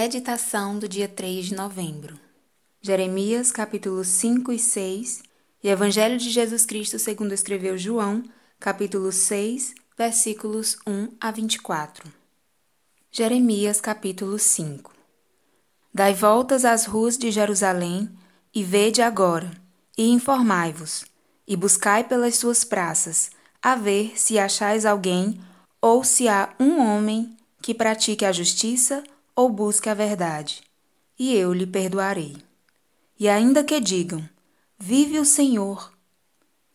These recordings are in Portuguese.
Meditação do dia 3 de novembro. Jeremias, capítulos 5 e 6 e Evangelho de Jesus Cristo segundo escreveu João, capítulo 6, versículos 1 a 24. Jeremias, capítulo 5. Dai voltas às ruas de Jerusalém e vede agora, e informai-vos, e buscai pelas suas praças, a ver se achais alguém ou se há um homem que pratique a justiça ou busque a verdade, e eu lhe perdoarei. E ainda que digam: Vive o Senhor,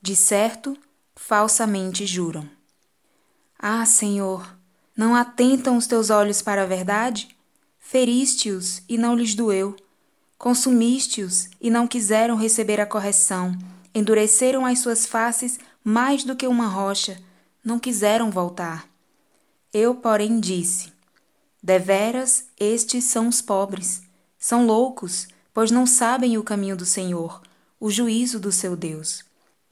de certo, falsamente juram. Ah, Senhor, não atentam os teus olhos para a verdade? Feriste-os e não lhes doeu. Consumiste-os e não quiseram receber a correção. Endureceram as suas faces mais do que uma rocha. Não quiseram voltar. Eu, porém, disse: Deveras, estes são os pobres. São loucos, pois não sabem o caminho do Senhor, o juízo do seu Deus.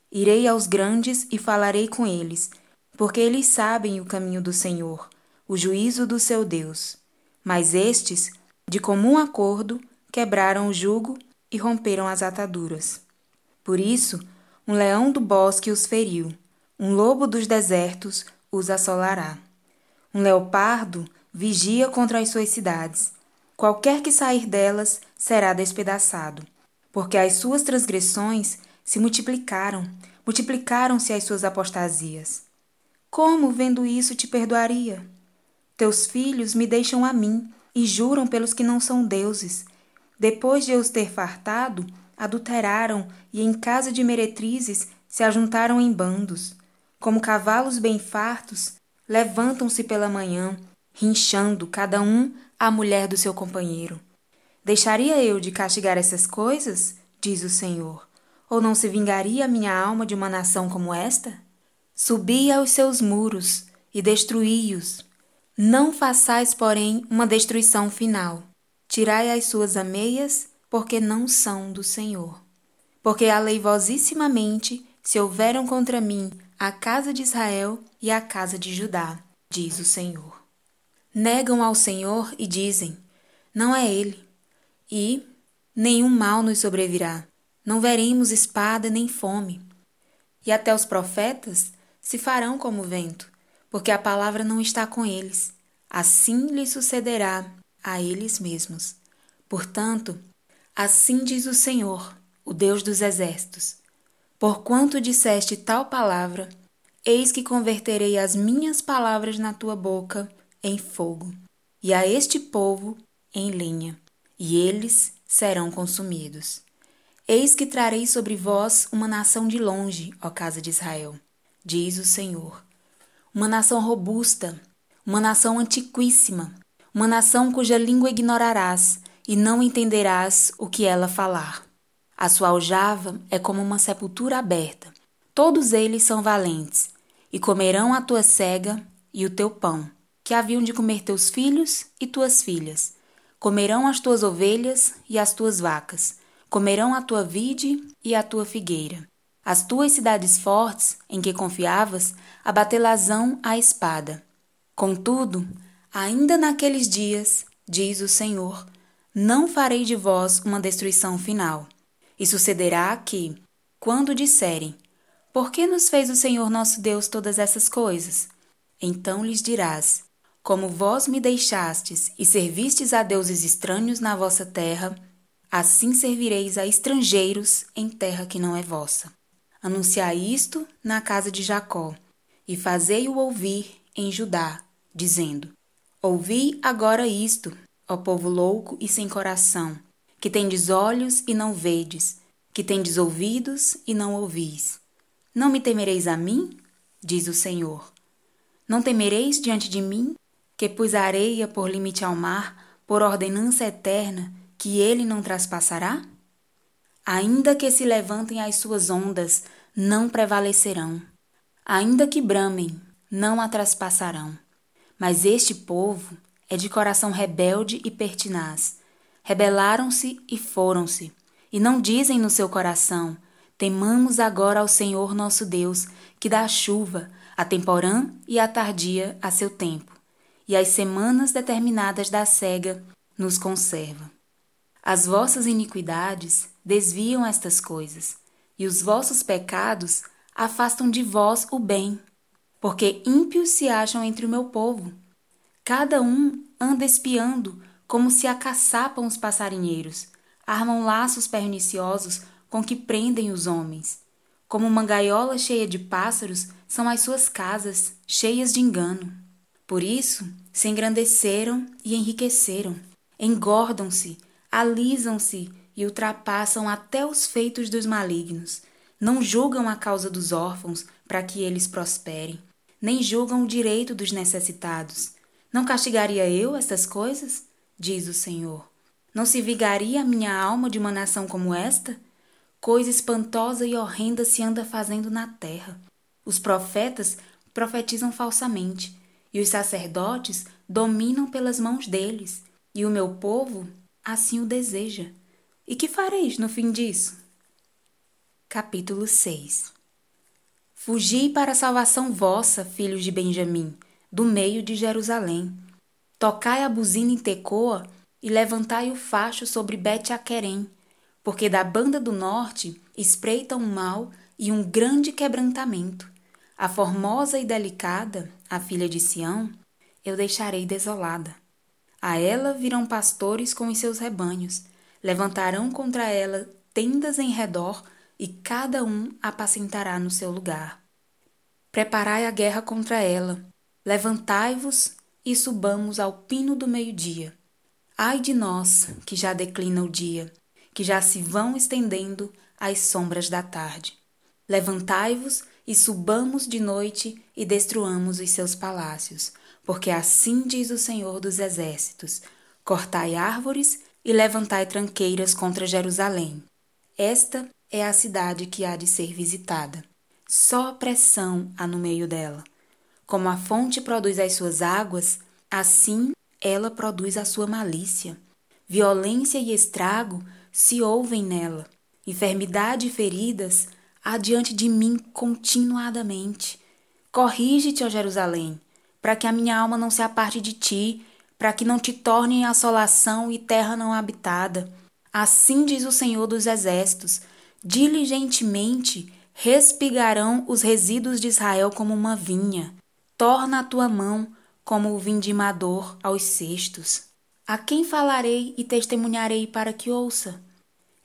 Irei aos grandes e falarei com eles, porque eles sabem o caminho do Senhor, o juízo do seu Deus. Mas estes, de comum acordo, quebraram o jugo e romperam as ataduras. Por isso, um leão do bosque os feriu, um lobo dos desertos os assolará. Um leopardo vigia contra as suas cidades. Qualquer que sair delas será despedaçado, porque as suas transgressões se multiplicaram, multiplicaram-se as suas apostasias. Como, vendo isso, te perdoaria? Teus filhos me deixam a mim e juram pelos que não são deuses. Depois de eu os ter fartado, adulteraram e em casa de meretrizes se ajuntaram em bandos. Como cavalos bem fartos, levantam-se pela manhã rinchando cada um a mulher do seu companheiro. Deixaria eu de castigar essas coisas? diz o Senhor. Ou não se vingaria a minha alma de uma nação como esta? Subi aos seus muros e destruí-os. Não façais, porém, uma destruição final. Tirai as suas ameias, porque não são do Senhor. Porque aleivosissimamente se houveram contra mim a casa de Israel e a casa de Judá, diz o Senhor negam ao Senhor e dizem: Não é Ele. E nenhum mal nos sobrevirá. Não veremos espada nem fome. E até os profetas se farão como vento, porque a palavra não está com eles. Assim lhes sucederá a eles mesmos. Portanto, assim diz o Senhor, o Deus dos exércitos: Porquanto disseste tal palavra, eis que converterei as minhas palavras na tua boca em fogo, e a este povo em lenha, e eles serão consumidos. Eis que trarei sobre vós uma nação de longe, ó casa de Israel, diz o Senhor. Uma nação robusta, uma nação antiquíssima, uma nação cuja língua ignorarás e não entenderás o que ela falar. A sua aljava é como uma sepultura aberta. Todos eles são valentes, e comerão a tua cega e o teu pão que haviam de comer teus filhos e tuas filhas. Comerão as tuas ovelhas e as tuas vacas, comerão a tua vide e a tua figueira. As tuas cidades fortes, em que confiavas, abatelazão a espada. Contudo, ainda naqueles dias, diz o Senhor, não farei de vós uma destruição final. E sucederá que, quando disserem, Por que nos fez o Senhor nosso Deus todas essas coisas? Então lhes dirás: como vós me deixastes e servistes a deuses estranhos na vossa terra, assim servireis a estrangeiros em terra que não é vossa. Anunciai isto na casa de Jacó, e fazei-o ouvir em Judá, dizendo: Ouvi agora isto, ó povo louco e sem coração, que tendes olhos e não vedes, que tendes ouvidos e não ouvis. Não me temereis a mim? diz o Senhor. Não temereis diante de mim, que pus areia por limite ao mar, por ordenança eterna, que ele não traspassará? Ainda que se levantem as suas ondas, não prevalecerão. Ainda que bramem, não a traspassarão. Mas este povo é de coração rebelde e pertinaz. Rebelaram-se e foram-se, e não dizem no seu coração: Temamos agora ao Senhor nosso Deus, que dá a chuva, a temporã e a tardia a seu tempo e as semanas determinadas da cega nos conserva. As vossas iniquidades desviam estas coisas, e os vossos pecados afastam de vós o bem, porque ímpios se acham entre o meu povo. Cada um anda espiando, como se acaçapam os passarinheiros, armam laços perniciosos com que prendem os homens. Como uma gaiola cheia de pássaros são as suas casas, cheias de engano. Por isso se engrandeceram e enriqueceram, engordam-se, alisam-se e ultrapassam até os feitos dos malignos. Não julgam a causa dos órfãos para que eles prosperem, nem julgam o direito dos necessitados. Não castigaria eu estas coisas? Diz o Senhor. Não se vigaria a minha alma de uma nação como esta? Coisa espantosa e horrenda se anda fazendo na terra. Os profetas profetizam falsamente, e os sacerdotes dominam pelas mãos deles, e o meu povo assim o deseja. E que fareis no fim disso? Capítulo 6 Fugi para a salvação vossa, filhos de Benjamim, do meio de Jerusalém. Tocai a buzina em Tecoa e levantai o facho sobre Bet-Aquerem, porque da banda do norte espreita um mal e um grande quebrantamento. A formosa e delicada, a filha de Sião, eu deixarei desolada. A ela virão pastores com os seus rebanhos, levantarão contra ela tendas em redor, e cada um apacentará no seu lugar. Preparai a guerra contra ela, levantai-vos e subamos ao pino do meio-dia. Ai de nós, que já declina o dia, que já se vão estendendo as sombras da tarde. Levantai-vos e subamos de noite e destruamos os seus palácios, porque assim diz o Senhor dos Exércitos: cortai árvores e levantai tranqueiras contra Jerusalém. Esta é a cidade que há de ser visitada. Só pressão há no meio dela. Como a fonte produz as suas águas, assim ela produz a sua malícia. Violência e estrago se ouvem nela. Enfermidade e feridas há diante de mim continuadamente. Corrige-te, ó Jerusalém, para que a minha alma não se aparte de ti, para que não te torne assolação e terra não habitada. Assim diz o Senhor dos Exércitos: diligentemente respigarão os resíduos de Israel como uma vinha. Torna a tua mão como o vindimador aos cestos. A quem falarei e testemunharei para que ouça?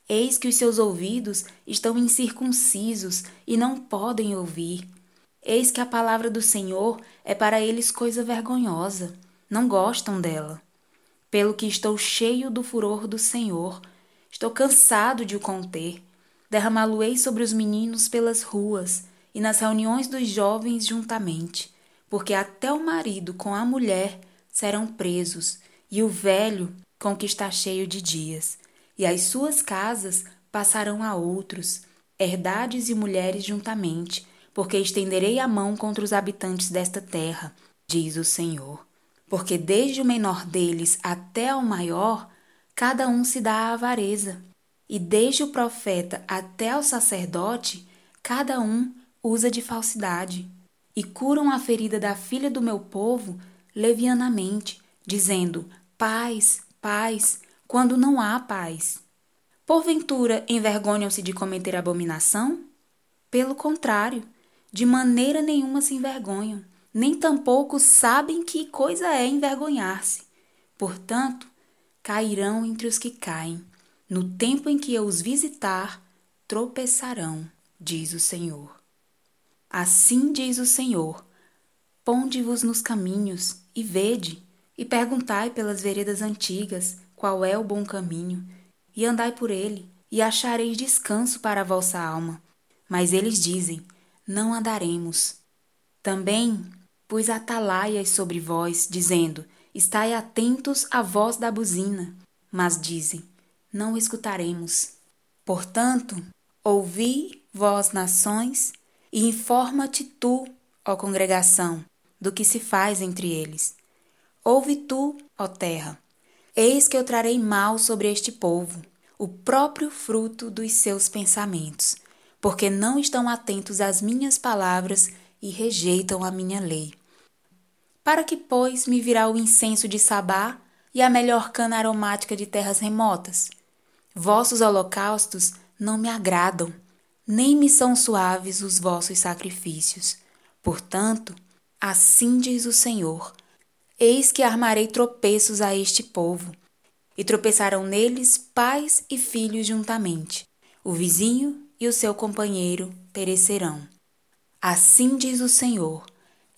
Eis que os seus ouvidos estão incircuncisos e não podem ouvir. Eis que a palavra do Senhor é para eles coisa vergonhosa, não gostam dela. Pelo que estou cheio do furor do Senhor, estou cansado de o conter. Derramá-lo-ei sobre os meninos pelas ruas e nas reuniões dos jovens juntamente porque até o marido com a mulher serão presos, e o velho com que está cheio de dias, e as suas casas passarão a outros, herdades e mulheres juntamente, porque estenderei a mão contra os habitantes desta terra, diz o Senhor. Porque desde o menor deles até ao maior, cada um se dá à avareza, e desde o profeta até ao sacerdote, cada um usa de falsidade e curam a ferida da filha do meu povo levianamente, dizendo: paz, paz, quando não há paz. Porventura envergonham-se de cometer abominação? Pelo contrário, de maneira nenhuma se envergonham, nem tampouco sabem que coisa é envergonhar-se. Portanto, cairão entre os que caem. No tempo em que eu os visitar, tropeçarão, diz o Senhor. Assim diz o Senhor: Ponde-vos nos caminhos e vede, e perguntai pelas veredas antigas qual é o bom caminho, e andai por ele, e achareis descanso para a vossa alma. Mas eles dizem: Não andaremos. Também pus atalaias sobre vós, dizendo: Estai atentos à voz da buzina. Mas dizem: Não escutaremos. Portanto, ouvi, vós nações, e informa-te tu, ó congregação, do que se faz entre eles. Ouve tu, ó terra, eis que eu trarei mal sobre este povo, o próprio fruto dos seus pensamentos, porque não estão atentos às minhas palavras e rejeitam a minha lei. Para que, pois, me virá o incenso de Sabá e a melhor cana aromática de terras remotas. Vossos holocaustos não me agradam, nem me são suaves os vossos sacrifícios. Portanto, assim diz o Senhor: Eis que armarei tropeços a este povo, e tropeçarão neles pais e filhos juntamente. O vizinho e o seu companheiro perecerão. Assim diz o Senhor: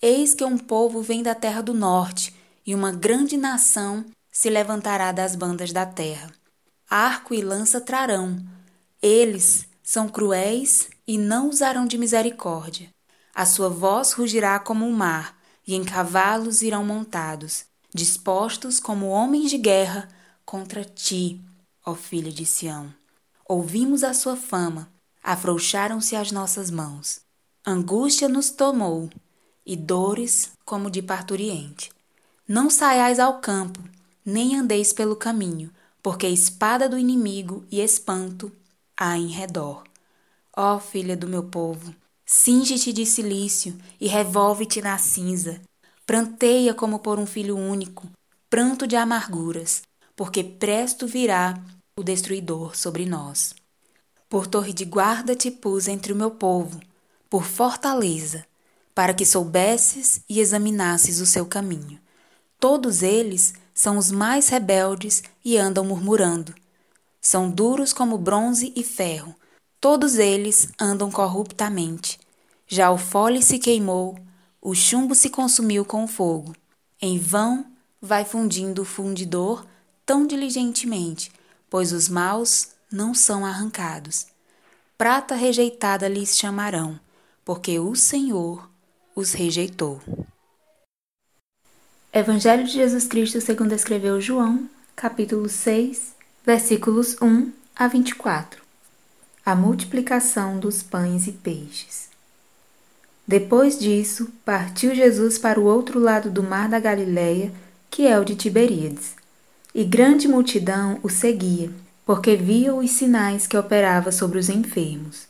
Eis que um povo vem da terra do norte, e uma grande nação se levantará das bandas da terra. Arco e lança trarão. Eles são cruéis e não usarão de misericórdia. A sua voz rugirá como o mar, e em cavalos irão montados, dispostos como homens de guerra contra ti, ó filha de Sião. Ouvimos a sua fama, afrouxaram-se as nossas mãos. Angústia nos tomou, e dores como de parturiente. Não saiais ao campo, nem andeis pelo caminho, porque espada do inimigo e espanto há em redor. Ó filha do meu povo, cinge-te de silício e revolve-te na cinza. Pranteia como por um filho único, pranto de amarguras, porque presto virá o destruidor sobre nós. Por torre de guarda te pus entre o meu povo, por fortaleza, para que soubesses e examinasses o seu caminho. Todos eles são os mais rebeldes e andam murmurando. São duros como bronze e ferro, todos eles andam corruptamente. Já o fole se queimou, o chumbo se consumiu com o fogo. Em vão vai fundindo o fundidor tão diligentemente, pois os maus não são arrancados. Prata rejeitada lhes chamarão, porque o Senhor os rejeitou. Evangelho de Jesus Cristo segundo escreveu João, capítulo 6, versículos 1 a 24. A multiplicação dos pães e peixes. Depois disso, partiu Jesus para o outro lado do mar da Galileia, que é o de Tiberíades. E grande multidão o seguia, porque via os sinais que operava sobre os enfermos.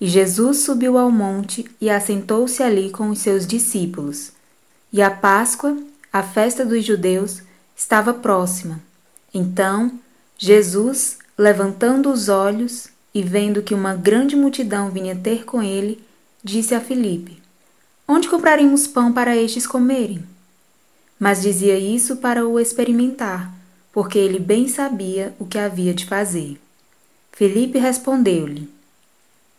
E Jesus subiu ao monte e assentou-se ali com os seus discípulos. E a Páscoa, a festa dos judeus, estava próxima. Então, Jesus, levantando os olhos e vendo que uma grande multidão vinha ter com ele, disse a Filipe: Onde compraremos pão para estes comerem? mas dizia isso para o experimentar, porque ele bem sabia o que havia de fazer. Felipe respondeu-lhe: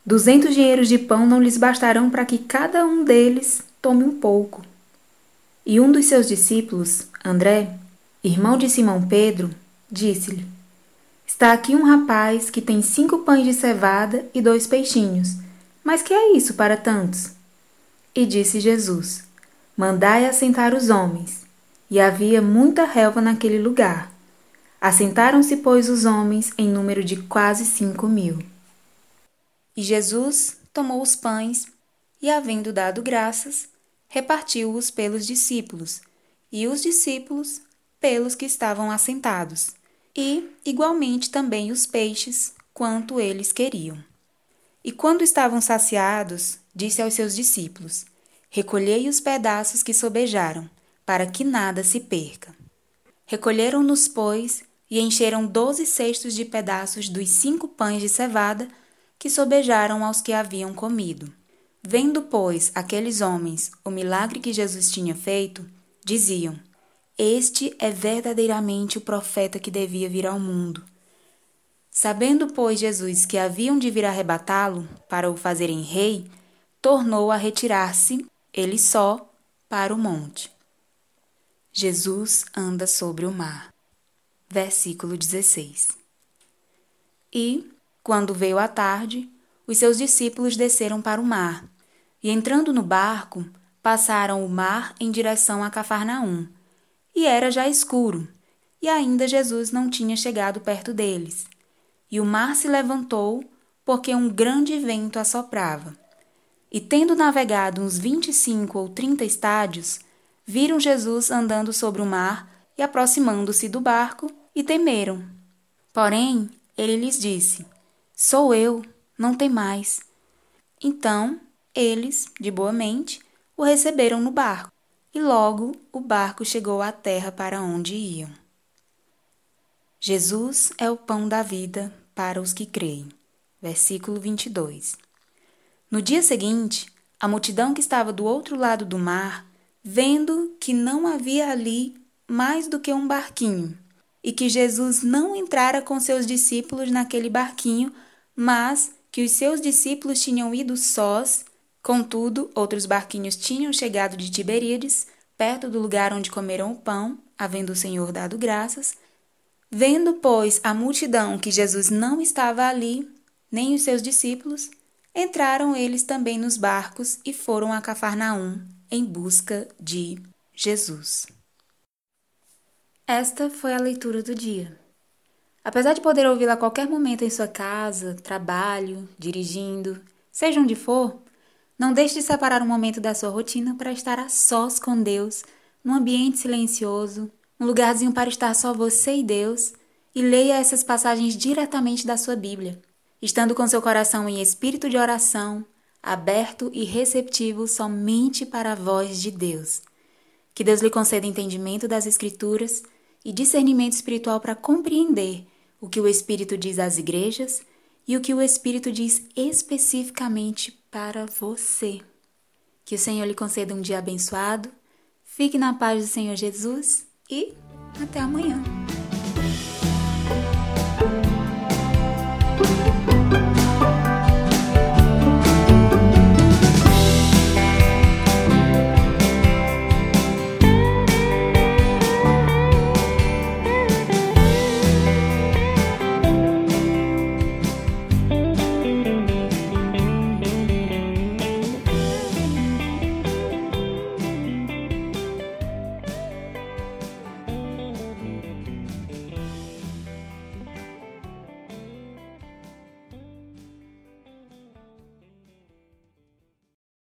Duzentos dinheiros de pão não lhes bastarão para que cada um deles tome um pouco. E um dos seus discípulos, André, irmão de Simão Pedro, disse-lhe: Está aqui um rapaz que tem cinco pães de cevada e dois peixinhos. Mas que é isso para tantos? E disse Jesus: Mandai assentar os homens e havia muita relva naquele lugar. Assentaram-se, pois, os homens em número de quase cinco mil. E Jesus tomou os pães e, havendo dado graças, repartiu-os pelos discípulos, e os discípulos pelos que estavam assentados, e, igualmente, também os peixes, quanto eles queriam. E quando estavam saciados, disse aos seus discípulos: Recolhei os pedaços que sobejaram para que nada se perca. Recolheram-nos, pois, e encheram doze cestos de pedaços dos cinco pães de cevada que sobejaram aos que haviam comido. Vendo, pois, aqueles homens o milagre que Jesus tinha feito, diziam: Este é verdadeiramente o profeta que devia vir ao mundo. Sabendo, pois, Jesus que haviam de vir arrebatá-lo para o fazerem rei, tornou a retirar-se, ele só, para o monte. Jesus anda sobre o mar. Versículo 16. E, quando veio a tarde, os seus discípulos desceram para o mar, e entrando no barco, passaram o mar em direção a Cafarnaum. E era já escuro, e ainda Jesus não tinha chegado perto deles. E o mar se levantou, porque um grande vento assoprava. E tendo navegado uns vinte e cinco ou trinta estádios, viram Jesus andando sobre o mar e aproximando-se do barco e temeram. Porém, ele lhes disse: Sou eu, não tem mais. Então, eles, de boa mente, o receberam no barco. E logo o barco chegou à terra para onde iam. Jesus é o pão da vida para os que creem. Versículo 22. No dia seguinte, a multidão que estava do outro lado do mar, vendo que não havia ali mais do que um barquinho, e que Jesus não entrara com seus discípulos naquele barquinho, mas que os seus discípulos tinham ido sós, contudo, outros barquinhos tinham chegado de Tiberíades, perto do lugar onde comeram o pão, havendo o Senhor dado graças. Vendo, pois, a multidão que Jesus não estava ali, nem os seus discípulos, entraram eles também nos barcos e foram a Cafarnaum em busca de Jesus. Esta foi a leitura do dia. Apesar de poder ouvi-la a qualquer momento em sua casa, trabalho, dirigindo, seja onde for, não deixe de separar um momento da sua rotina para estar a sós com Deus, num ambiente silencioso, um lugarzinho para estar só você e Deus, e leia essas passagens diretamente da sua Bíblia estando com seu coração em espírito de oração, aberto e receptivo somente para a voz de Deus. Que Deus lhe conceda entendimento das Escrituras e discernimento espiritual para compreender o que o Espírito diz às igrejas e o que o Espírito diz especificamente para você. Que o Senhor lhe conceda um dia abençoado, fique na paz do Senhor Jesus e até amanhã.